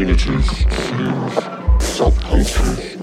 communities, cities, subcultures.